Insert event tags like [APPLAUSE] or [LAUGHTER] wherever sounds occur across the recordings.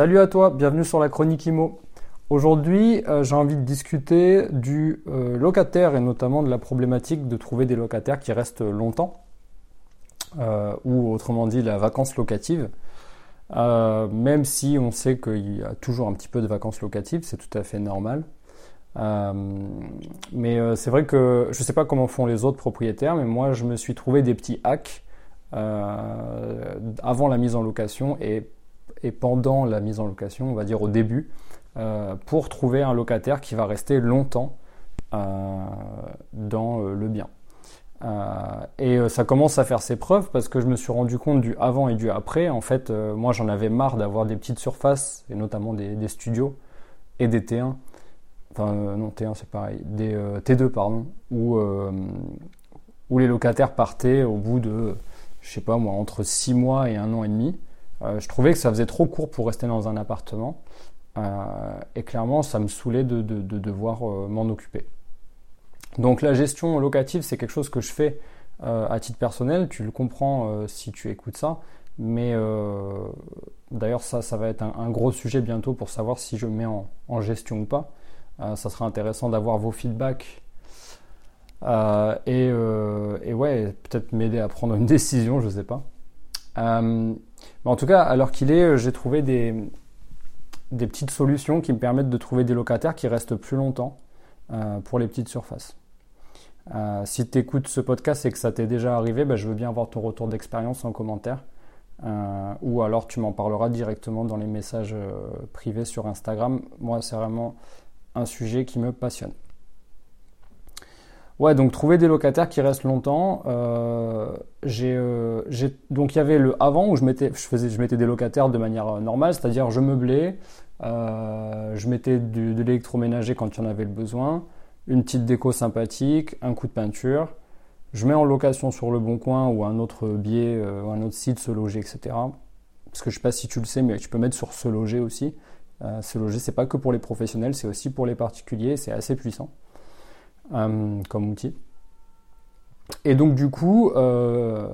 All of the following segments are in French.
Salut à toi, bienvenue sur la chronique IMO. Aujourd'hui, euh, j'ai envie de discuter du euh, locataire et notamment de la problématique de trouver des locataires qui restent longtemps, euh, ou autrement dit la vacance locative. même si on sait qu'il y a toujours un petit peu de vacances locatives, c'est tout à fait normal. mais c'est vrai que je ne sais pas comment font les autres propriétaires, mais moi je me suis trouvé des petits hacks avant la mise en location et et pendant la mise en location, on va dire au début, euh, pour trouver un locataire qui va rester longtemps euh, dans euh, le bien. et ça commence à faire ses preuves parce que je me suis rendu compte du avant et du après. En fait, moi j'en avais marre d'avoir des petites surfaces, et notamment des, studios et des T1. Enfin, non, T1 c'est pareil. Des T2, pardon. Où, où les locataires partaient au bout de, je sais pas moi, entre 6 mois et un an et demi. Euh, je trouvais que ça faisait trop court pour rester dans un appartement. Euh, et clairement, ça me saoulait de, devoir euh, m'en occuper. Donc la gestion locative, c'est quelque chose que je fais à titre personnel. Tu le comprends si tu écoutes ça. Mais d'ailleurs, ça, ça va être un, gros sujet bientôt pour savoir si je mets en, gestion ou pas. ça sera intéressant d'avoir vos feedbacks. et, et, ouais, peut-être m'aider à prendre une [LAUGHS] décision, je sais pas en tout cas, alors qu'il est, euh, j'ai trouvé des, des petites solutions qui me permettent de trouver des locataires qui restent plus longtemps euh, pour les petites surfaces. Euh, si tu écoutes ce podcast et que ça t'est déjà arrivé, ben, je veux bien avoir ton retour d'expérience en commentaire. ou alors tu m'en parleras directement dans les messages privés sur Instagram. Moi, c'est vraiment un sujet qui me passionne. Ouais, donc trouver des locataires qui restent longtemps. Euh, euh, j'ai, donc il y avait le avant où je mettais, je faisais, je mettais des locataires de manière euh, normale, c'est-à-dire je meublais, je mettais de l'électroménager quand il y en avait le besoin, une petite déco sympathique, un coup de peinture. Je mets en location sur le Bon Coin ou un autre biais, ou un autre site, se loger, etc. Parce que je sais pas si tu le sais, mais tu peux mettre sur se loger aussi. se loger, c'est pas que pour les professionnels, c'est aussi pour les particuliers, c'est assez puissant. Euh, comme outil. Et donc du coup, euh,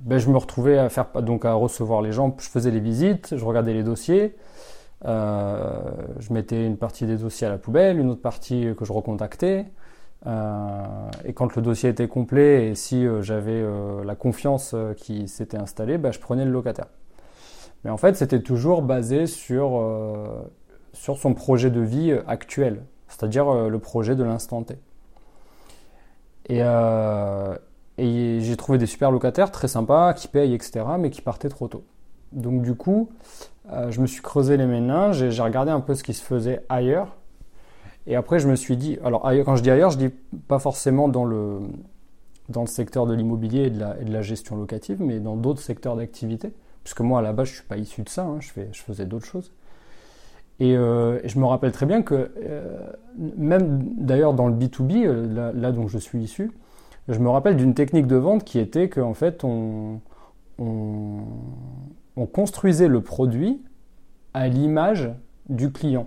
ben, je me retrouvais à faire donc à recevoir les gens. Je faisais les visites, je regardais les dossiers, euh, je mettais une partie des dossiers à la poubelle, une autre partie que je recontactais. et quand le dossier était complet et si j'avais la confiance qui s'était installée, ben, je prenais le locataire. Mais en fait, c'était toujours basé sur sur son projet de vie actuel, c'est-à-dire le projet de l'instant T. Euh, et, j'ai trouvé des super locataires très sympas, qui payent, etc., mais qui partaient trop tôt. Donc du coup, euh, je me suis creusé les méninges et j'ai regardé un peu ce qui se faisait ailleurs. Et après, je me suis dit, alors quand je dis ailleurs, je dis pas forcément dans le, dans le secteur de l'immobilier et, de la gestion locative, mais dans d'autres secteurs d'activité. Puisque moi, à la base, je suis pas issu de ça, hein, je faisais d'autres choses. Euh, et, je me rappelle très bien que euh, même d'ailleurs dans le B2B, euh, là, dont je suis issu, je me rappelle d'une technique de vente qui était qu'en fait on, on, construisait le produit à l'image du client.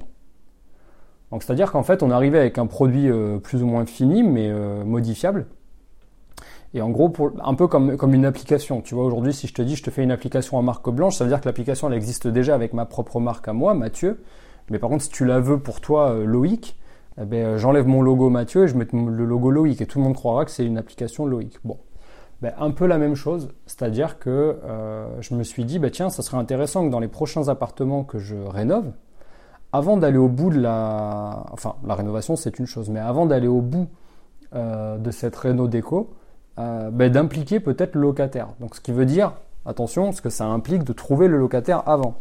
Donc c'est-à-dire qu'en fait on arrivait avec un produit plus ou moins fini mais modifiable. Et en gros, un peu comme, comme une application. Tu vois, aujourd'hui, si je te dis je te fais une application en marque blanche, ça veut dire que l'application, elle existe déjà avec ma propre marque à moi, Mathieu. Mais par contre, si tu la veux pour toi, euh, Loïc, eh ben, euh, j'enlève mon logo Mathieu et je mets le logo Loïc. Et tout le monde croira que c'est une application Loïc. Bon. Ben, un peu la même chose, c'est-à-dire que euh, je me suis dit, ben, tiens, ça serait intéressant que dans les prochains appartements que je rénove, avant d'aller au bout de la... Enfin, la rénovation, c'est une chose, mais avant d'aller au bout de cette réno déco, ben, d'impliquer peut-être le locataire. Donc ce qui veut dire, attention, ce que ça implique de trouver le locataire avant.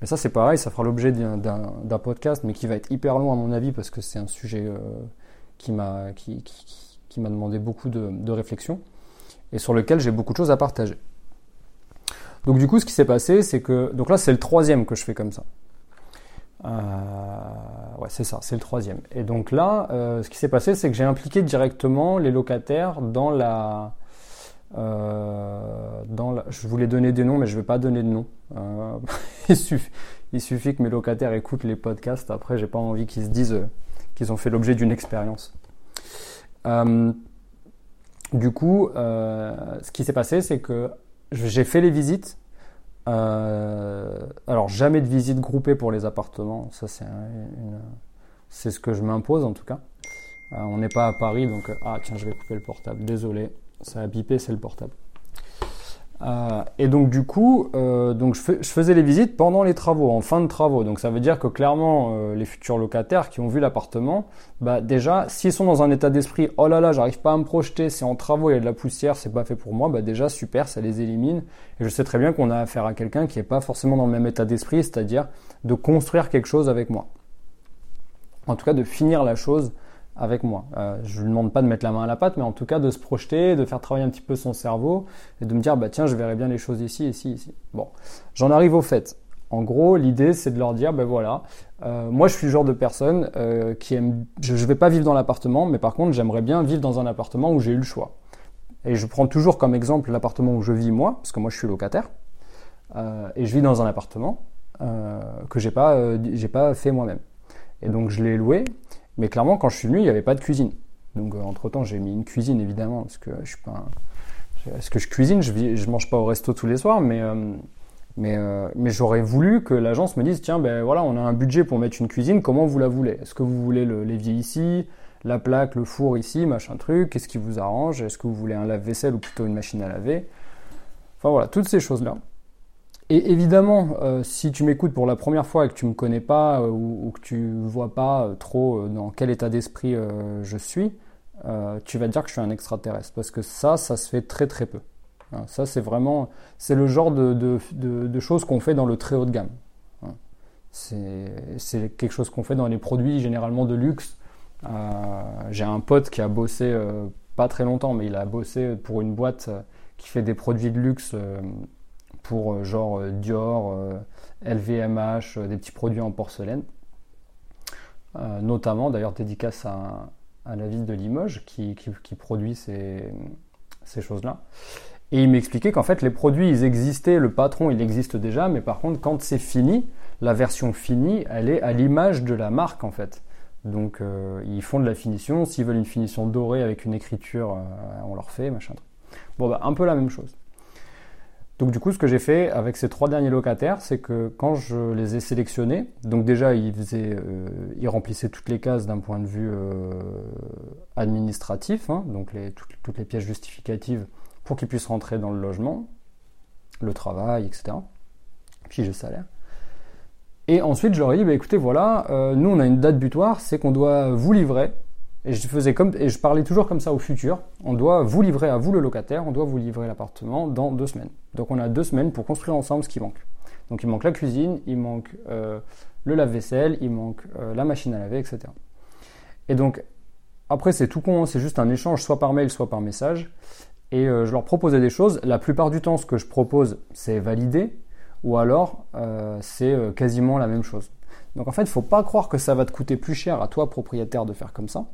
Mais ça c'est pareil, ça fera l'objet d'un podcast, mais qui va être hyper long à mon avis parce que c'est un sujet euh, qui m'a qui, qui, m'a demandé beaucoup de, réflexion et sur lequel j'ai beaucoup de choses à partager. Donc du coup, ce qui s'est passé, c'est que donc là c'est le troisième que je fais comme ça. Euh, ouais, c'est ça, c'est le troisième. Et donc là, ce qui s'est passé, c'est que j'ai impliqué directement les locataires dans la, dans la, je voulais donner des noms, mais je ne vais pas donner de suffit, [LAUGHS] il, suffit, que mes locataires écoutent les podcasts. Après, j'ai pas envie qu'ils se disent qu'ils ont fait l'objet d'une expérience. du coup, ce qui s'est passé, c'est que j'ai fait les visites euh, alors jamais de visite groupée pour les appartements, ça c'est c'est ce que je m'impose en tout cas. Euh, on n'est pas à Paris donc euh, ah tiens je vais couper le portable, désolé, ça a bipé c'est le portable. Euh, et donc du coup, euh, donc je, faisais les visites pendant les travaux, en fin de travaux. Donc ça veut dire que clairement, euh, les futurs locataires qui ont vu l'appartement, bah déjà, s'ils sont dans un état d'esprit, oh là là, j'arrive pas à me projeter, c'est en travaux, il y a de la poussière, c'est pas fait pour moi, bah déjà super, ça les élimine. Et je sais très bien qu'on a affaire à quelqu'un qui est pas forcément dans le même état d'esprit, c'est-à-dire de construire quelque chose avec moi. En tout cas, de finir la chose avec moi. Euh, je lui demande pas de mettre la main à la pâte, mais en tout cas de se projeter, de faire travailler un petit peu son cerveau et de me dire bah tiens je verrai bien les choses ici, ici, ici. Bon, j'en arrive au fait. En gros, l'idée c'est de leur dire ben voilà, euh, moi je suis le genre de personne euh, qui aime, je, ne vais pas vivre dans l'appartement, mais par contre j'aimerais bien vivre dans un appartement où j'ai eu le choix. Et je prends toujours comme exemple l'appartement où je vis moi, parce que moi je suis locataire et je vis dans un appartement que j'ai pas, j'ai pas fait moi-même. Et donc je l'ai loué mais clairement, quand je suis venu, il n'y avait pas de cuisine. Donc, euh, entre-temps, j'ai mis une cuisine, évidemment, parce que je suis pas... Est-ce que je cuisine Je ne mange pas au resto tous les soirs, mais... Euh, mais, euh, mais j'aurais voulu que l'agence me dise tiens ben voilà on a un budget pour mettre une cuisine comment vous la voulez? Est-ce que vous voulez l'évier ici la plaque le four ici machin truc? Qu'est-ce qui vous arrange? Est-ce que vous voulez un lave-vaisselle ou plutôt une machine à laver? Enfin voilà toutes ces choses là et évidemment, euh, si tu m'écoutes pour la première fois et que tu me connais pas euh, ou, que tu vois pas euh, trop dans quel état d'esprit je suis, tu vas dire que je suis un extraterrestre parce que ça, ça se fait très très peu. Hein, ça, c'est vraiment, c'est le genre de, de, de, choses qu'on fait dans le très haut de gamme. Hein, c'est quelque chose qu'on fait dans les produits généralement de luxe. J'ai un pote qui a bossé pas très longtemps, mais il a bossé pour une boîte qui fait des produits de luxe pour euh, genre euh, Dior, LVMH, euh, des petits produits en porcelaine. notamment d'ailleurs dédicace à, la ville de Limoges qui, produit ces, choses-là. Et il m'expliquait qu'en fait les produits ils existaient, le patron il existe déjà, mais par contre quand c'est fini, la version finie elle est à l'image de la marque en fait. Donc ils font de la finition, s'ils veulent une finition dorée avec une écriture, on leur fait, machin. Bon bah un peu la même chose. Donc du coup, ce que j'ai fait avec ces trois derniers locataires, c'est que quand je les ai sélectionnés, donc déjà ils, euh, remplissaient toutes les cases d'un point de vue euh, administratif, hein, donc toutes, les pièces justificatives pour qu'ils puissent rentrer dans le logement, le travail, etc. Puis le salaire. Et ensuite, je leur ai dit, bah, écoutez, voilà, euh, nous on a une date butoir, c'est qu'on doit vous livrer et je faisais comme, et je parlais toujours comme ça au futur. On doit vous livrer à vous le locataire, on doit vous livrer l'appartement dans deux semaines. Donc on a deux semaines pour construire ensemble ce qui manque. Donc il manque la cuisine, il manque euh, le lave-vaisselle, il manque euh, la machine à laver, etc. Et donc après c'est tout con, c'est juste un échange soit par mail, soit par message. Et euh, je leur proposais des choses. La plupart du temps, ce que je propose, c'est validé, ou alors c'est quasiment la même chose. Donc en fait, il ne faut pas croire que ça va te coûter plus cher à toi propriétaire de faire comme ça.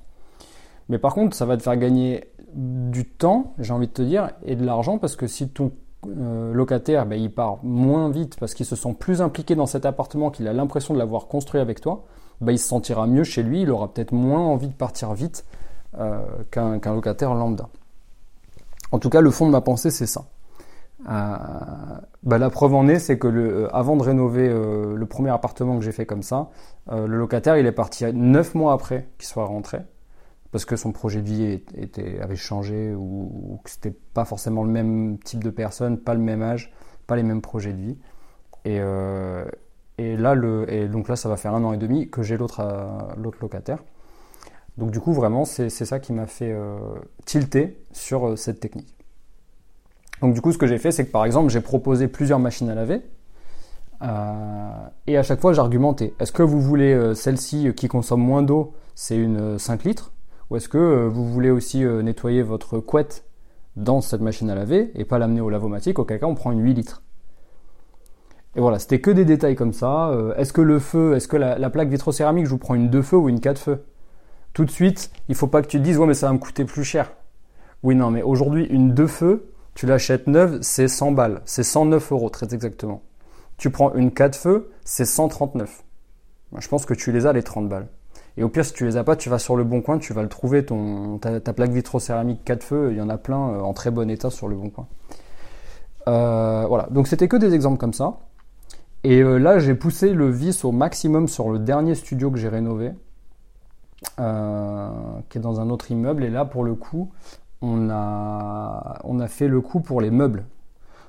Mais par contre, ça va te faire gagner du temps, j'ai envie de te dire, et de l'argent, parce que si ton euh, locataire, ben, il part moins vite parce qu'il se sent plus impliqué dans cet appartement, qu'il a l'impression de l'avoir construit avec toi, ben, il se sentira mieux chez lui, il aura peut-être moins envie de partir vite euh, qu'un locataire lambda. En tout cas, le fond de ma pensée, c'est ça. Euh, ben, la preuve en est, c'est que avant de rénover le premier appartement que j'ai fait comme ça, le locataire, il est parti neuf mois après qu'il soit rentré parce que son projet de vie avait changé ou, que c'était pas forcément le même type de personne, pas le même âge, pas les mêmes projets de vie. Et, euh, là, donc là, ça va faire un an et demi que j'ai l'autre, euh, locataire. Donc du coup, vraiment, c'est, ça qui m'a fait euh, tilter sur cette technique. Donc du coup, ce que j'ai fait, c'est que par exemple, j'ai proposé plusieurs machines à laver. et à chaque fois, j'argumentais. Est-ce que vous voulez celle-ci qui consomme moins d'eau C'est une 5 litres? Ou est-ce que euh, vous voulez aussi euh, nettoyer votre couette dans cette machine à laver et pas l'amener au lavomatique, auquel cas on prend une 8 litres Et voilà, c'était que des détails comme ça. Euh, est-ce que le feu, est-ce que la, plaque vitrocéramique, je vous prends une deux feux ou une quatre feux Tout de suite, il faut pas que tu te dises ouais mais ça va me coûter plus cher. Oui non, mais aujourd'hui une deux feux, tu l'achètes neuve, c'est 100 balles, c'est 109 euros très exactement. Tu prends une quatre feux, c'est 139. Je pense que tu les as les 30 balles. Et au pire, si tu les as pas, tu vas sur le bon coin, tu vas le trouver, ton, ta, ta plaque vitrocéramique 4 feux, il y en a plein euh, en très bon état sur le bon coin. Euh, voilà, donc c'était que des exemples comme ça. Et euh, là, j'ai poussé le vis au maximum sur le dernier studio que j'ai rénové, qui est dans un autre immeuble. Et là, pour le coup, on a, on a fait le coup pour les meubles.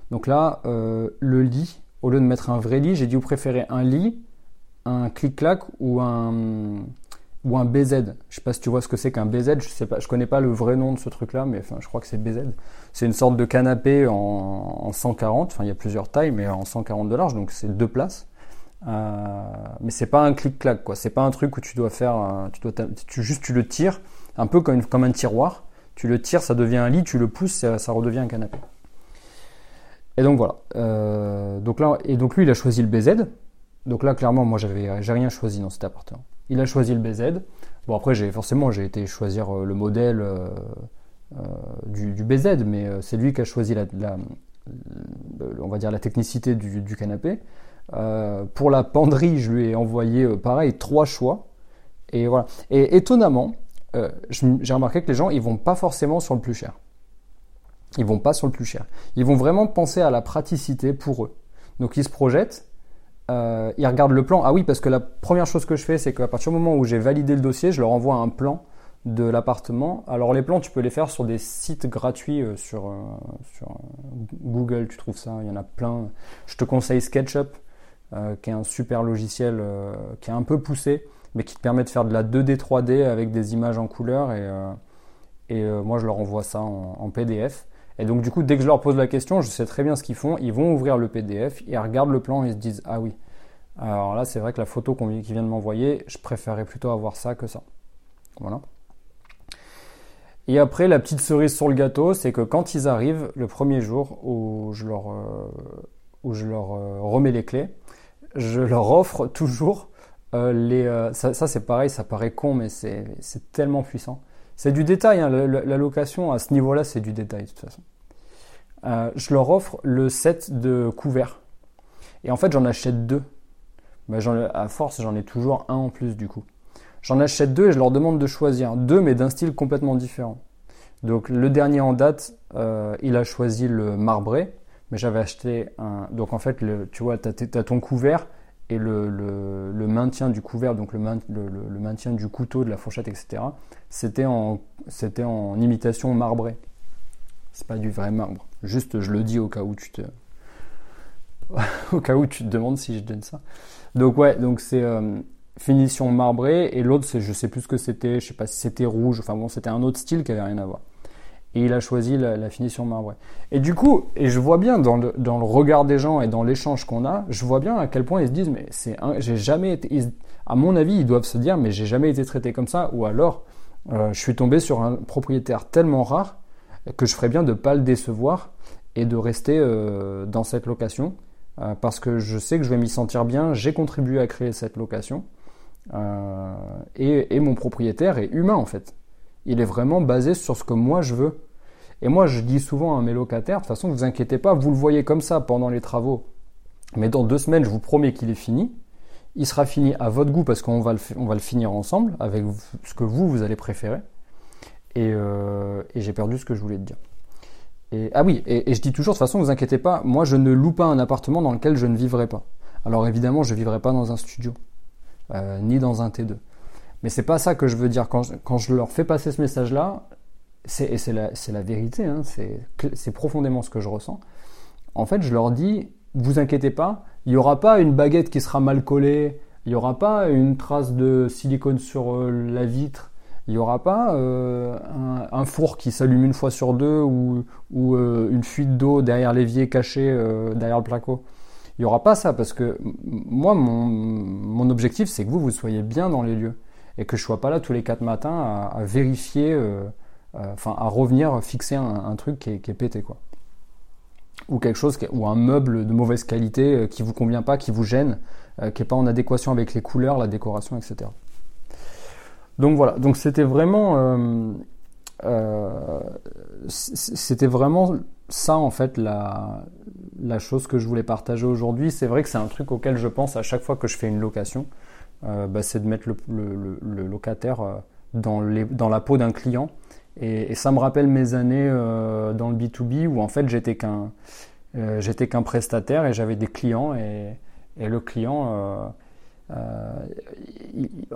Donc là, le lit, au lieu de mettre un vrai lit, j'ai dit vous préférez un lit, un clic-clac ou un, ou un BZ. Je sais pas si tu vois ce que c'est qu'un BZ. Je sais pas, je connais pas le vrai nom de ce truc-là, mais enfin, je crois que c'est BZ. C'est une sorte de canapé en, en 140. Enfin, il y a plusieurs tailles, mais en 140 de large, donc c'est deux places. Euh, mais c'est pas un clic-clac, quoi. C'est pas un truc où tu dois faire, tu dois, tu, juste tu le tires, un peu comme, comme un tiroir. Tu le tires, ça devient un lit. Tu le pousses, ça, ça redevient un canapé. Et donc voilà. Euh, donc là, et donc lui, il a choisi le BZ. Donc là, clairement, moi, j'avais, j'ai rien choisi dans cet appartement. Il a choisi le BZ. Bon, après, forcément, j'ai été choisir euh, le modèle euh, euh, du, BZ, mais c'est lui qui a choisi la, on va dire la technicité du, canapé. pour la penderie, je lui ai envoyé pareil trois choix. Et voilà. Et étonnamment, j'ai remarqué que les gens, ils vont pas forcément sur le plus cher. Ils vont pas sur le plus cher. Ils vont vraiment penser à la praticité pour eux. Donc ils se projettent euh, ils regardent le plan. Ah oui, parce que la première chose que je fais, c'est qu'à partir du moment où j'ai validé le dossier, je leur envoie un plan de l'appartement. Alors les plans, tu peux les faire sur des sites gratuits euh, sur, euh, Google, tu trouves ça, il y en a plein. Je te conseille SketchUp, qui est un super logiciel qui est un peu poussé, mais qui te permet de faire de la 2D, 3D avec des images en couleur. Et moi, je leur envoie ça en PDF. Et donc du coup, dès que je leur pose la question, je sais très bien ce qu'ils font. Ils vont ouvrir le PDF, ils regardent le plan et ils se disent ah oui. Alors là, c'est vrai que la photo qu'ils viennent de m'envoyer, je préférais plutôt avoir ça que ça. Voilà. Et après, la petite cerise sur le gâteau, c'est que quand ils arrivent, le premier jour où je leur, euh, où je leur euh, remets les clés, je leur offre toujours euh, les. ça, c'est pareil, ça paraît con, mais c'est tellement puissant. C'est du détail, hein, la, location à ce niveau-là, c'est du détail de toute façon. Euh, je leur offre le set de couverts. Et en fait, j'en achète deux. Ben, à force, j'en ai toujours un en plus du coup. J'en achète deux et je leur demande de choisir deux, mais d'un style complètement différent. Donc le dernier en date, euh, il a choisi le marbré, mais j'avais acheté un. Donc en fait, tu vois, tu as, ton couvert et le, maintien du couvert, donc le, maintien du couteau, de la fourchette, etc., c'était en, en imitation marbrée. C'est pas du vrai marbre. Juste, je le dis au cas où tu te, [LAUGHS] au cas où tu te demandes si je donne ça. Donc ouais, donc c'est euh, finition marbrée et l'autre, c'est, je sais plus ce que c'était, je sais pas si c'était rouge. Enfin bon, c'était un autre style qui avait rien à voir et il a choisi la, finition marbrée. Et du coup, et je vois bien dans le, dans le regard des gens et dans l'échange qu'on a, je vois bien à quel point ils se disent mais c'est j'ai jamais été à mon avis, ils doivent se dire mais j'ai jamais été traité comme ça ou alors euh, je suis tombé sur un propriétaire tellement rare que je ferais bien de pas le décevoir et de rester euh, dans cette location euh, parce que je sais que je vais m'y sentir bien, j'ai contribué à créer cette location et, et mon propriétaire est humain en fait il est vraiment basé sur ce que moi je veux. Et moi, je dis souvent à mes locataires, de toute façon, vous inquiétez pas, vous le voyez comme ça pendant les travaux. Mais dans deux semaines, je vous promets qu'il est fini. Il sera fini à votre goût parce qu'on va va le finir ensemble avec ce que vous, vous allez préférer. Et, euh, j'ai perdu ce que je voulais te dire. Et, ah oui, et, je dis toujours, de toute façon, vous inquiétez pas, moi je ne loue pas un appartement dans lequel je ne vivrai pas. Alors évidemment, je ne vivrai pas dans un studio, euh, ni dans un T2. Mais c'est pas ça que je veux dire. Quand je, leur fais passer ce message-là, et c'est la, la, vérité, hein, c'est profondément ce que je ressens. En fait, je leur dis, vous inquiétez pas, il n'y aura pas une baguette qui sera mal collée, il n'y aura pas une trace de silicone sur euh, la vitre, il n'y aura pas euh, un, four qui s'allume une fois sur deux ou, euh, une fuite d'eau derrière l'évier caché derrière le placo? Il n'y aura pas ça parce que moi, mon, objectif, c'est que vous, vous soyez bien dans les lieux et que je sois pas là tous les quatre matins à, vérifier, euh, euh, enfin à revenir fixer un, truc qui est, pété quoi. ou quelque chose, ou un meuble de mauvaise qualité qui vous convient pas, qui vous gêne, qui n'est pas en adéquation avec les couleurs, la décoration, etc. Donc voilà, donc c'était vraiment, c'était vraiment ça en fait la, chose que je voulais partager aujourd'hui. C'est vrai que c'est un truc auquel je pense à chaque fois que je fais une location. Euh, bah, c'est de mettre le, locataire euh, dans, la peau d'un client. Et, ça me rappelle mes années euh, dans le B2B où en fait j'étais qu'un prestataire et j'avais des clients et le client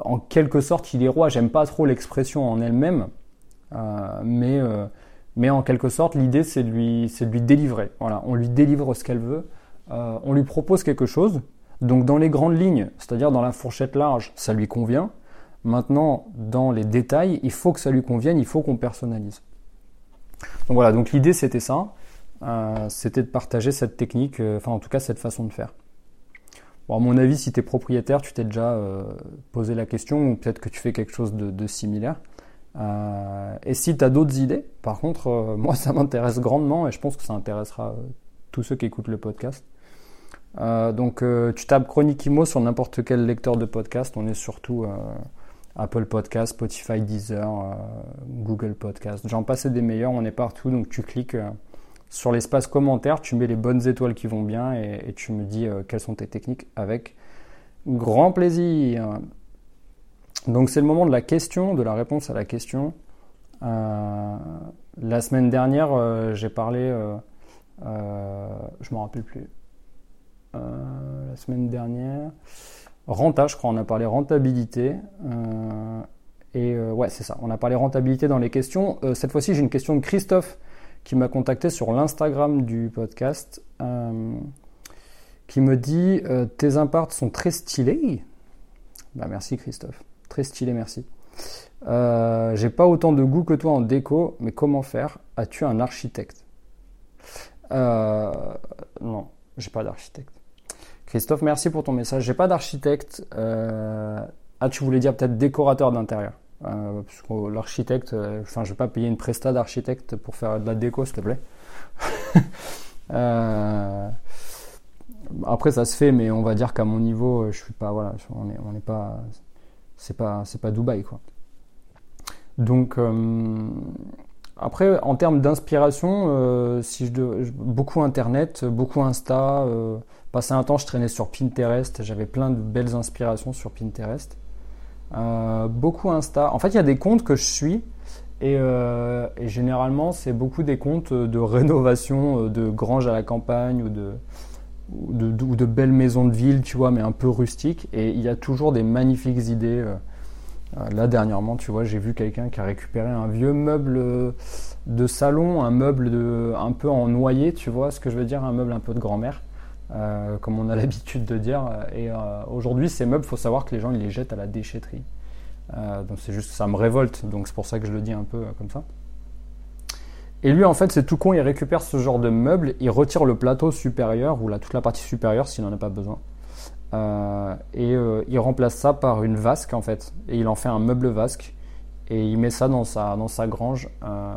en quelque sorte il est roi. J'aime pas trop l'expression en elle-même, mais mais en quelque sorte, l'idée, c'est de, lui, de lui délivrer. Voilà, on lui délivre ce qu'elle veut. Euh, on lui propose quelque chose. Donc, dans les grandes lignes, c'est-à-dire dans la fourchette large, ça lui convient. Maintenant, dans les détails, il faut que ça lui convienne, il faut qu'on personnalise. Donc voilà, donc l'idée, c'était ça. Euh, c'était de partager cette technique, euh, enfin, en tout cas, cette façon de faire. Bon, à mon avis, si tu es propriétaire, tu t'es déjà posé la question, ou peut-être que tu fais quelque chose de similaire. Euh, et si tu as d'autres idées, par contre, euh, [LAUGHS] moi ça m'intéresse grandement et je pense que ça intéressera euh, tous ceux qui écoutent le podcast. donc tu tapes Chronique Imo sur n'importe quel lecteur de podcast. On est surtout Apple Podcast, Spotify, Deezer, Google Podcast. J'en passe des meilleurs, on est partout. Donc tu cliques sur l'espace commentaire, tu mets les bonnes étoiles qui vont bien et, tu me dis quelles sont tes techniques avec grand plaisir. Donc c'est le moment de la question, de la réponse à la question. Euh, la semaine dernière, euh, j'ai parlé, euh, je ne me rappelle plus. la semaine dernière, renta, je crois, on a parlé rentabilité. et ouais, c'est ça, on a parlé rentabilité dans les questions. cette fois-ci, j'ai une question de Christophe qui m'a contacté sur l'Instagram du podcast, qui me dit Tes imparts sont très stylés. Bah, merci Christophe. Très stylé, merci. Euh, j'ai pas autant de goût que toi en déco, mais comment faire? As-tu un architecte? Euh, Non, j'ai pas d'architecte. Christophe, merci pour ton message. J'ai pas d'architecte. Euh, ah, tu voulais dire peut-être décorateur d'intérieur Parce que l'architecte, enfin, je vais pas payer une presta d'architecte pour faire de la déco, s'il te plaît. [LAUGHS] après, ça se fait, mais on va dire qu'à mon niveau, je suis pas, voilà, on n'est pas, c'est pas c'est pas Dubaï quoi. Donc euh, après en termes d'inspiration, euh, si je beaucoup internet, beaucoup Insta. Euh, passé un temps, je traînais sur Pinterest. J'avais plein de belles inspirations sur Pinterest. Beaucoup Insta. En fait, il y a des comptes que je suis. Et, généralement, c'est beaucoup des comptes de rénovation de granges à la campagne ou de, ou de, belles maisons de ville, tu vois, mais un peu rustiques. Et il y a toujours des magnifiques idées. Euh, euh, là, dernièrement, tu vois, j'ai vu quelqu'un qui a récupéré un vieux meuble de salon, un meuble de, un peu en noyer, tu vois ce que je veux dire, un meuble un peu de grand-mère, euh, comme on a [LAUGHS] l'habitude de dire. Et aujourd'hui, ces meubles, faut savoir que les gens ils les jettent à la déchetterie. donc c'est juste, ça me révolte. Donc c'est pour ça que je le dis un peu comme ça. Et lui, en fait, c'est tout con, il récupère ce genre de meuble, il retire le plateau supérieur, ou toute la partie supérieure s'il n'en a pas besoin. Euh, et euh, il remplace ça par une vasque, en fait. Et il en fait un meuble vasque. Et il met ça dans sa, dans sa grange. Euh,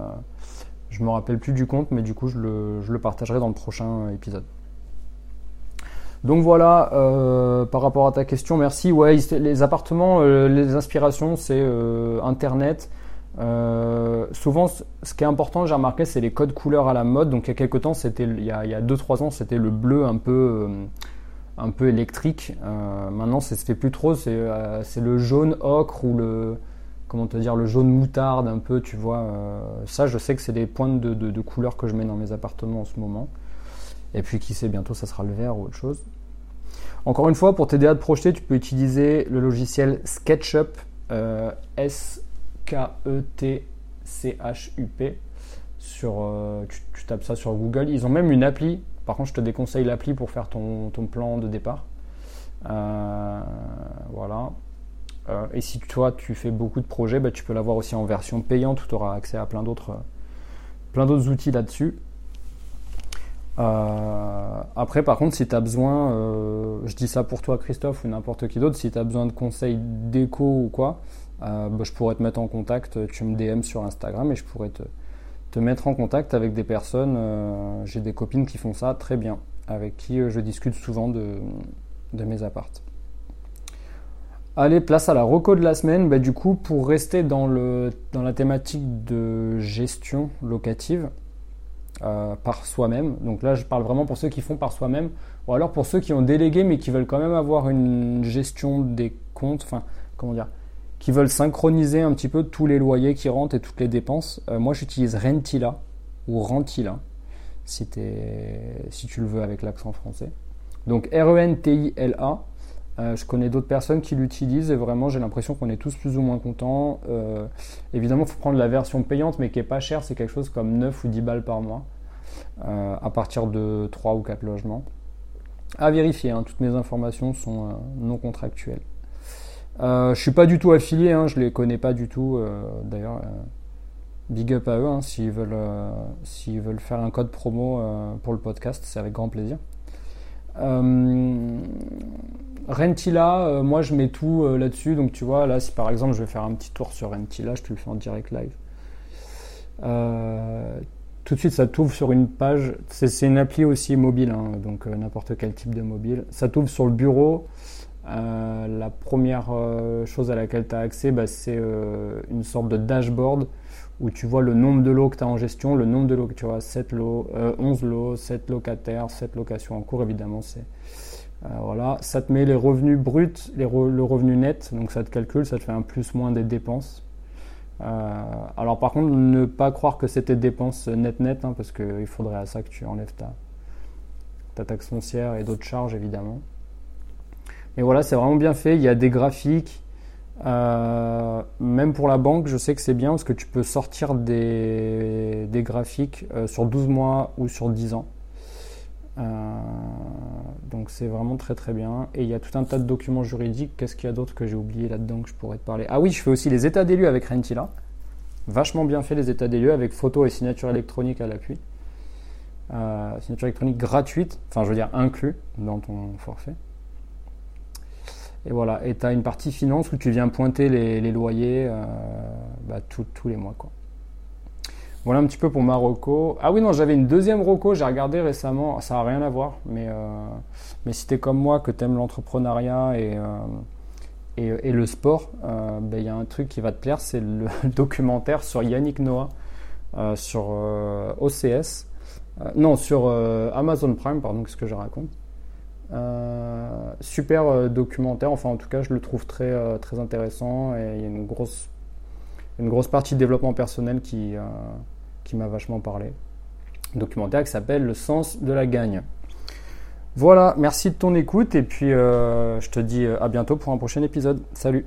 je me rappelle plus du compte, mais du coup, je le, je le partagerai dans le prochain épisode. Donc voilà, euh, par rapport à ta question, merci. Les appartements, les inspirations, c'est Internet. Euh, souvent, ce qui est important, j'ai remarqué, c'est les codes couleurs à la mode. Donc, il y a quelques temps, c'était, il y a 2-3 ans, c'était le bleu un peu, euh, électrique. Euh, maintenant, se fait plus trop. C'est, le jaune ocre ou le, comment te dire, le jaune moutarde un peu, tu vois. ça, je sais que c'est des pointes de, de, couleurs que je mets dans mes appartements en ce moment. Et puis, qui sait, bientôt, ça sera le vert ou autre chose. Encore une fois, pour t'aider à te projeter, tu peux utiliser le logiciel SketchUp. S K-E-T-C-H-U-P. Sur, euh, tu, tapes ça sur Google. Ils ont même une appli. Par contre, je te déconseille l'appli pour faire ton, ton, plan de départ. Euh, voilà. Euh, et si toi, tu fais beaucoup de projets, bah, tu peux l'avoir aussi en version payante où tu auras accès à plein d'autres outils là-dessus. Après, par contre, si tu as besoin, je dis ça pour toi, Christophe, ou n'importe qui d'autre, si tu as besoin de conseils déco ou quoi, euh, bah, je pourrais te mettre en contact, tu me DM sur Instagram et je pourrais te, te mettre en contact avec des personnes. J'ai des copines qui font ça très bien, avec qui je discute souvent de, de mes appartes. Allez, place à la reco de la semaine. Bah, du coup, pour rester dans, le, dans la thématique de gestion locative euh, par soi-même, donc là je parle vraiment pour ceux qui font par soi-même, ou alors pour ceux qui ont délégué mais qui veulent quand même avoir une gestion des comptes, enfin, comment dire, qui veulent synchroniser un petit peu tous les loyers qui rentrent et toutes les dépenses. Euh, moi j'utilise Rentila ou Rentila, si, si tu le veux avec l'accent français. Donc R-E-N-T-I-L-A. Euh, je connais d'autres personnes qui l'utilisent et vraiment j'ai l'impression qu'on est tous plus ou moins contents. Euh, évidemment, il faut prendre la version payante mais qui est pas chère, c'est quelque chose comme 9 ou 10 balles par mois euh, à partir de 3 ou 4 logements. À vérifier, hein, toutes mes informations sont non contractuelles. je suis pas du tout affilié, hein, je les connais pas du tout. D'ailleurs, big up à eux hein, s'ils veulent, s'ils veulent faire un code promo pour le podcast, c'est avec grand plaisir. Rentila, euh, moi je mets tout euh, là-dessus. Donc tu vois, là si par exemple je vais faire un petit tour sur Rentila, je te le fais en direct live. Euh, tout de suite ça t'ouvre sur une page. C'est une appli aussi mobile, hein, donc n'importe quel type de mobile. Ça t'ouvre sur le bureau. la première chose à laquelle tu as accès, bah, c'est une sorte de dashboard où tu vois le nombre de lots que tu as en gestion, le nombre de lots que tu as, 7 lots, 11 lots, 7 locataires, 7 locations en cours, évidemment, c'est voilà, ça te met les revenus bruts, le revenu net, donc ça te calcule, ça te fait un plus-moins des dépenses. Euh, alors par contre, ne pas croire que c'était dépenses net-net, hein, parce qu'il faudrait à ça que tu enlèves ta, ta taxe foncière et d'autres charges évidemment. Mais voilà, c'est vraiment bien fait, il y a des graphiques. Euh, même pour la banque, je sais que c'est bien parce que tu peux sortir des, des graphiques sur 12 mois ou sur 10 ans. Euh, donc c'est vraiment très très bien. Et il y a tout un tas de documents juridiques. Qu'est-ce qu'il y a d'autre que j'ai oublié là-dedans que je pourrais te parler? Ah oui, je fais aussi les états des lieux avec Rentila. Vachement bien fait les états des lieux avec photo et signature électronique à l'appui. Euh, signature électronique gratuite, enfin je veux dire inclus dans ton forfait. Et voilà, et tu as une partie finance où tu viens pointer les, loyers euh, bah, tous les mois. Quoi. Voilà un petit peu pour ma Ah oui, non, j'avais une deuxième Rocco, j'ai regardé récemment, ça n'a rien à voir, mais, euh, mais si t'es comme moi, que t'aimes l'entrepreneuriat et, euh, et, le sport, euh, ben, il y a un truc qui va te plaire, c'est le [LAUGHS] documentaire sur Yannick Noah, sur OCS, non, sur Amazon Prime, pardon, qu'est-ce que je raconte. Super documentaire, enfin en tout cas je le trouve très, très intéressant et il y a une grosse une grosse partie de développement personnel qui, qui m'a vachement parlé. Un documentaire qui s'appelle Le sens de la gagne. Voilà, merci de ton écoute et puis euh, je te dis euh, à bientôt pour un prochain épisode. Salut